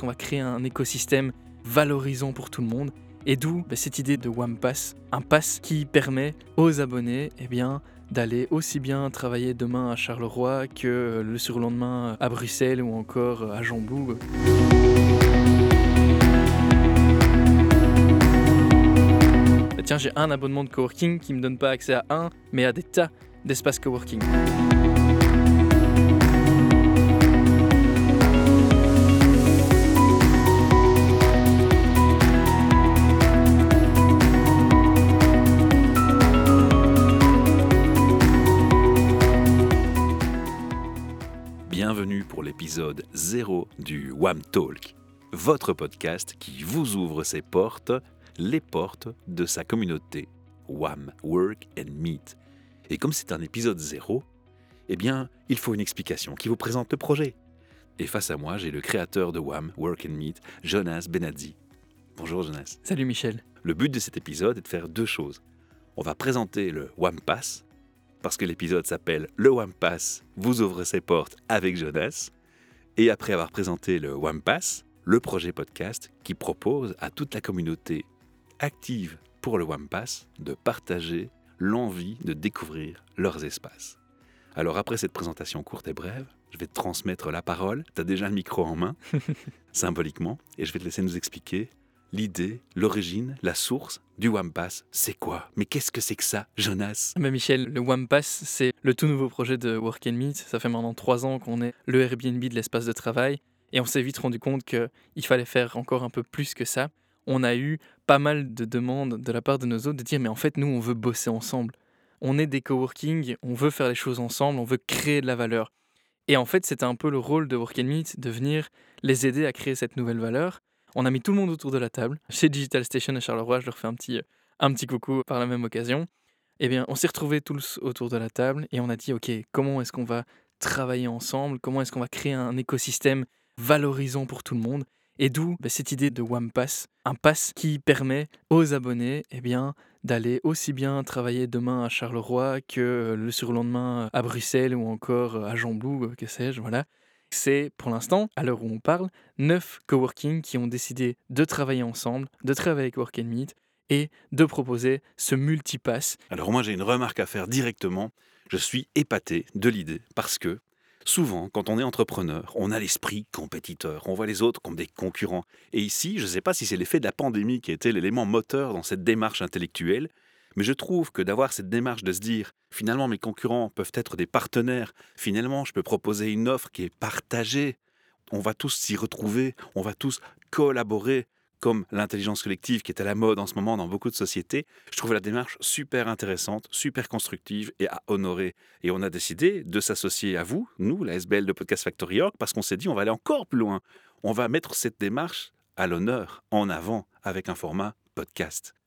va créer un écosystème valorisant pour tout le monde. Et d'où bah, cette idée de One Pass, un pass qui permet aux abonnés eh bien, d'aller aussi bien travailler demain à Charleroi que le surlendemain à Bruxelles ou encore à Jambou. Bah, tiens, j'ai un abonnement de coworking qui me donne pas accès à un, mais à des tas d'espaces coworking. Bienvenue pour l'épisode 0 du WAM Talk, votre podcast qui vous ouvre ses portes, les portes de sa communauté WAM Work and Meet. Et comme c'est un épisode 0, eh bien, il faut une explication qui vous présente le projet. Et face à moi, j'ai le créateur de WAM Work and Meet, Jonas Benazzi. Bonjour Jonas. Salut Michel. Le but de cet épisode est de faire deux choses. On va présenter le WAM Pass, parce que l'épisode s'appelle Le One Pass vous ouvre ses portes avec Jonas. Et après avoir présenté le One Pass, le projet podcast qui propose à toute la communauté active pour le One Pass de partager l'envie de découvrir leurs espaces. Alors après cette présentation courte et brève, je vais te transmettre la parole. Tu as déjà le micro en main, symboliquement, et je vais te laisser nous expliquer l'idée, l'origine, la source du Wampas. C'est quoi? Mais qu'est-ce que c'est que ça, Jonas? Mais Michel, le Wampas, c'est le tout nouveau projet de Work and Meet. Ça fait maintenant trois ans qu'on est le Airbnb de l'espace de travail. Et on s'est vite rendu compte qu'il fallait faire encore un peu plus que ça. On a eu pas mal de demandes de la part de nos autres de dire mais en fait nous on veut bosser ensemble. On est des coworking, on veut faire les choses ensemble, on veut créer de la valeur. Et en fait c'était un peu le rôle de Work and Meet de venir les aider à créer cette nouvelle valeur on a mis tout le monde autour de la table. Chez Digital Station à Charleroi, je leur fais un petit, un petit coucou par la même occasion. Eh bien, on s'est retrouvés tous autour de la table et on a dit, OK, comment est-ce qu'on va travailler ensemble? Comment est-ce qu'on va créer un écosystème valorisant pour tout le monde? Et d'où bah, cette idée de One Pass, un pass qui permet aux abonnés eh bien, d'aller aussi bien travailler demain à Charleroi que le surlendemain à Bruxelles ou encore à Jambou, que sais-je, voilà. C'est pour l'instant, à l'heure où on parle, neuf coworking qui ont décidé de travailler ensemble, de travailler avec Work and Meet et de proposer ce multipass. Alors moi j'ai une remarque à faire directement. Je suis épaté de l'idée parce que souvent quand on est entrepreneur, on a l'esprit compétiteur, on voit les autres comme des concurrents. Et ici, je ne sais pas si c'est l'effet de la pandémie qui était l'élément moteur dans cette démarche intellectuelle, mais je trouve que d'avoir cette démarche de se dire, finalement, mes concurrents peuvent être des partenaires, finalement, je peux proposer une offre qui est partagée, on va tous s'y retrouver, on va tous collaborer, comme l'intelligence collective qui est à la mode en ce moment dans beaucoup de sociétés, je trouve la démarche super intéressante, super constructive et à honorer. Et on a décidé de s'associer à vous, nous, la SBL de Podcast Factory Org, parce qu'on s'est dit on va aller encore plus loin. On va mettre cette démarche à l'honneur, en avant, avec un format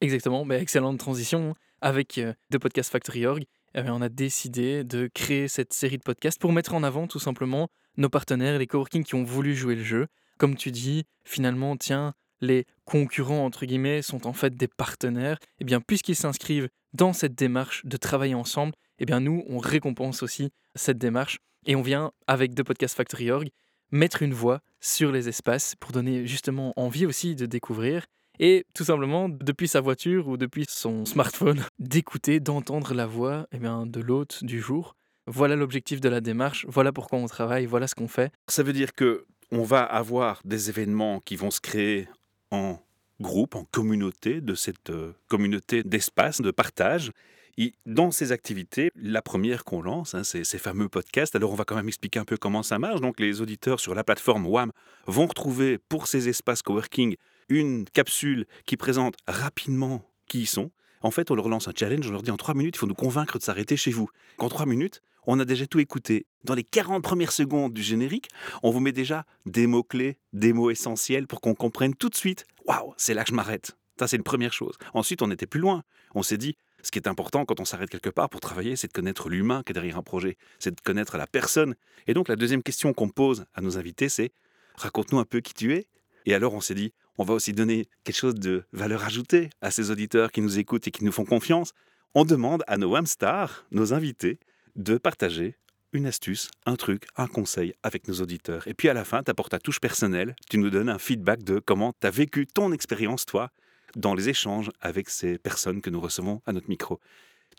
Exactement, mais excellente transition. Avec euh, de Podcast Factory Org, eh on a décidé de créer cette série de podcasts pour mettre en avant tout simplement nos partenaires, les coworking qui ont voulu jouer le jeu. Comme tu dis, finalement, tiens, les concurrents, entre guillemets, sont en fait des partenaires. Eh bien, puisqu'ils s'inscrivent dans cette démarche de travailler ensemble, eh bien, nous, on récompense aussi cette démarche et on vient, avec de Podcast Factory Org, mettre une voix sur les espaces pour donner justement envie aussi de découvrir et tout simplement depuis sa voiture ou depuis son smartphone d'écouter, d'entendre la voix eh bien, de l'hôte du jour. Voilà l'objectif de la démarche, voilà pourquoi on travaille, voilà ce qu'on fait. Ça veut dire que on va avoir des événements qui vont se créer en groupe, en communauté, de cette euh, communauté d'espace, de partage. Et dans ces activités, la première qu'on lance, hein, c'est ces fameux podcasts. Alors on va quand même expliquer un peu comment ça marche. Donc les auditeurs sur la plateforme WAM vont retrouver pour ces espaces coworking une capsule qui présente rapidement qui ils sont. En fait, on leur lance un challenge, on leur dit en trois minutes, il faut nous convaincre de s'arrêter chez vous. Qu'en trois minutes, on a déjà tout écouté. Dans les 40 premières secondes du générique, on vous met déjà des mots-clés, des mots essentiels pour qu'on comprenne tout de suite Waouh, c'est là que je m'arrête. Ça, c'est une première chose. Ensuite, on était plus loin. On s'est dit ce qui est important quand on s'arrête quelque part pour travailler, c'est de connaître l'humain qui est derrière un projet, c'est de connaître la personne. Et donc, la deuxième question qu'on pose à nos invités, c'est raconte-nous un peu qui tu es. Et alors, on s'est dit on va aussi donner quelque chose de valeur ajoutée à ces auditeurs qui nous écoutent et qui nous font confiance. On demande à nos Wamstars, nos invités, de partager une astuce, un truc, un conseil avec nos auditeurs. Et puis à la fin, tu apportes ta touche personnelle, tu nous donnes un feedback de comment tu as vécu ton expérience, toi, dans les échanges avec ces personnes que nous recevons à notre micro.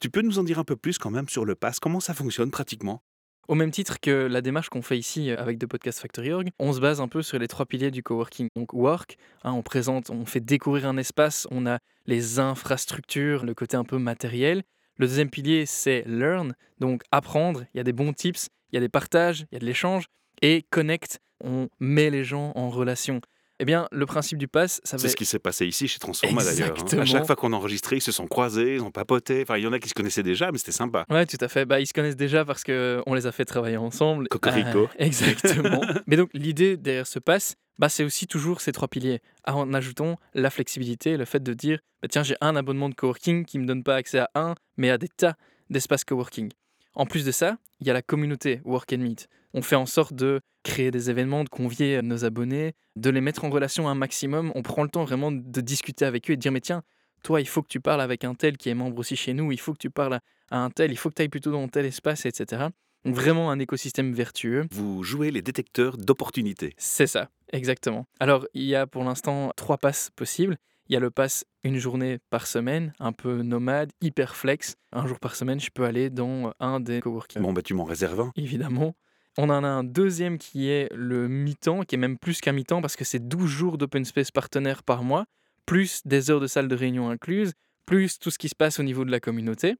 Tu peux nous en dire un peu plus quand même sur le pass, comment ça fonctionne pratiquement? Au même titre que la démarche qu'on fait ici euh, avec The Podcast Factory Org, on se base un peu sur les trois piliers du coworking. Donc work, hein, on présente, on fait découvrir un espace, on a les infrastructures, le côté un peu matériel. Le deuxième pilier, c'est learn, donc apprendre. Il y a des bons tips, il y a des partages, il y a de l'échange. Et connect, on met les gens en relation. Eh bien, le principe du pass, ça va. C'est ce qui s'est passé ici chez Transforma d'ailleurs. hein. À chaque fois qu'on enregistrait, ils se sont croisés, ils ont papoté. Enfin, il y en a qui se connaissaient déjà, mais c'était sympa. Ouais, tout à fait. Bah, ils se connaissent déjà parce que on les a fait travailler ensemble. Cocorico. Euh, exactement. Mais donc, l'idée derrière ce pass, bah, c'est aussi toujours ces trois piliers. En ajoutant la flexibilité, le fait de dire bah, tiens, j'ai un abonnement de coworking qui ne me donne pas accès à un, mais à des tas d'espaces coworking. En plus de ça, il y a la communauté Work and Meet. On fait en sorte de créer des événements, de convier nos abonnés, de les mettre en relation un maximum. On prend le temps vraiment de discuter avec eux et de dire mais tiens, toi, il faut que tu parles avec un tel qui est membre aussi chez nous, il faut que tu parles à un tel, il faut que tu ailles plutôt dans tel espace, etc. Donc vraiment un écosystème vertueux. Vous jouez les détecteurs d'opportunités. C'est ça, exactement. Alors, il y a pour l'instant trois passes possibles. Il y a le pass une journée par semaine, un peu nomade, hyper flex. Un jour par semaine, je peux aller dans un des coworking. Bon, bah, tu m'en réserves un. Évidemment. On en a un deuxième qui est le mi-temps, qui est même plus qu'un mi-temps parce que c'est 12 jours d'open space partenaire par mois, plus des heures de salle de réunion incluses, plus tout ce qui se passe au niveau de la communauté.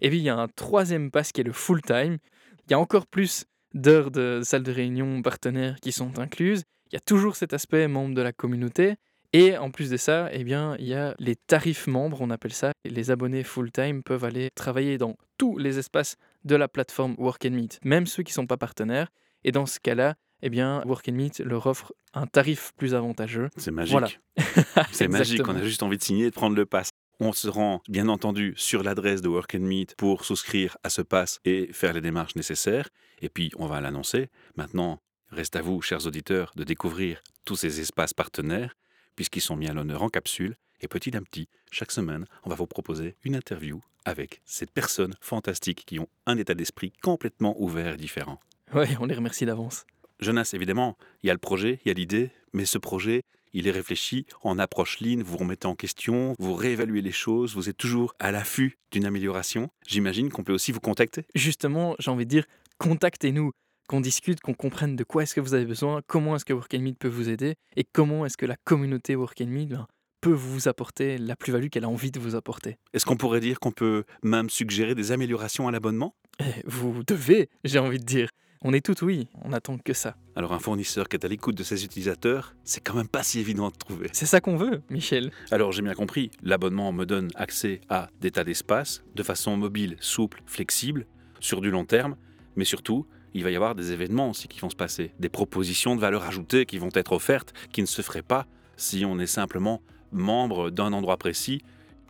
Et puis il y a un troisième pass qui est le full-time. Il y a encore plus d'heures de salle de réunion partenaires qui sont incluses. Il y a toujours cet aspect membre de la communauté. Et en plus de ça, eh bien, il y a les tarifs membres, on appelle ça. Et les abonnés full-time peuvent aller travailler dans tous les espaces de la plateforme Work and Meet, même ceux qui ne sont pas partenaires. Et dans ce cas-là, eh bien, Work and Meet leur offre un tarif plus avantageux. C'est magique. Voilà. C'est magique. On a juste envie de signer et de prendre le pass. On se rend bien entendu sur l'adresse de Work and Meet pour souscrire à ce pass et faire les démarches nécessaires. Et puis, on va l'annoncer. Maintenant, reste à vous, chers auditeurs, de découvrir tous ces espaces partenaires, puisqu'ils sont mis à l'honneur en capsule. Et petit à petit, chaque semaine, on va vous proposer une interview avec ces personnes fantastiques qui ont un état d'esprit complètement ouvert et différent. Ouais, on les remercie d'avance. Jonas, évidemment, il y a le projet, il y a l'idée, mais ce projet, il est réfléchi en approche ligne, vous remettez en question, vous réévaluez les choses, vous êtes toujours à l'affût d'une amélioration. J'imagine qu'on peut aussi vous contacter. Justement, j'ai envie de dire, contactez-nous, qu'on discute, qu'on comprenne de quoi est-ce que vous avez besoin, comment est-ce que Work and Meet peut vous aider, et comment est-ce que la communauté Work and Meet ben, peut vous apporter la plus-value qu'elle a envie de vous apporter. Est-ce qu'on pourrait dire qu'on peut même suggérer des améliorations à l'abonnement? Eh, vous devez, j'ai envie de dire. On est tout oui, on attend que ça. Alors un fournisseur qui est à l'écoute de ses utilisateurs, c'est quand même pas si évident de trouver. C'est ça qu'on veut, Michel. Alors j'ai bien compris, l'abonnement me donne accès à des tas d'espaces, de façon mobile, souple, flexible, sur du long terme, mais surtout, il va y avoir des événements aussi qui vont se passer, des propositions de valeur ajoutée qui vont être offertes, qui ne se feraient pas si on est simplement membre d'un endroit précis.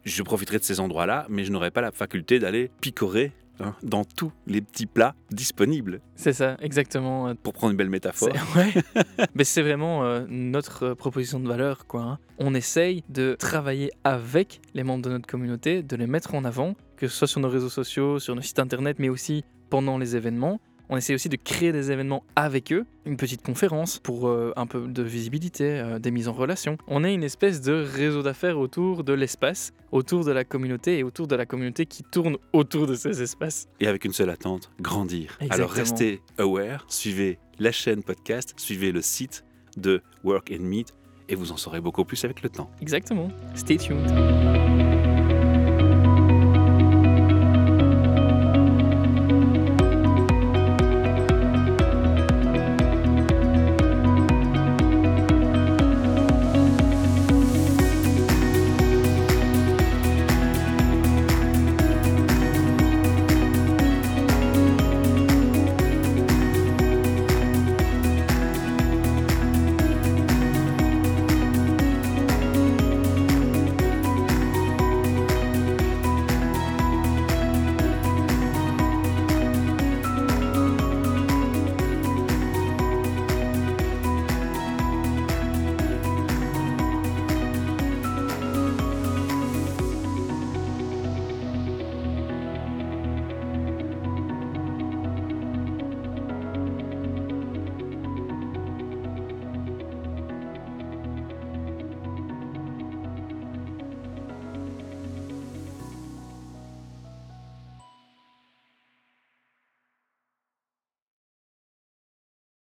Je profiterai de ces endroits-là, mais je n'aurai pas la faculté d'aller picorer hein, dans tous les petits plats disponibles, C'est ça, exactement. pour prendre une belle métaphore. Ouais. Mais c'est vraiment euh, notre proposition de valeur. Quoi, hein. On essaye de travailler avec les membres de notre communauté, de les mettre en avant, que ce soit sur nos réseaux sociaux, sur nos sites internet, mais aussi pendant les événements. On essaie aussi de créer des événements avec eux, une petite conférence pour euh, un peu de visibilité, euh, des mises en relation. On est une espèce de réseau d'affaires autour de l'espace, autour de la communauté et autour de la communauté qui tourne autour de ces espaces. et avec une seule attente, grandir. Alors restez aware, suivez la chaîne podcast, suivez le site de Work and Meet et vous en saurez beaucoup plus avec le temps. Exactement. Stay tuned.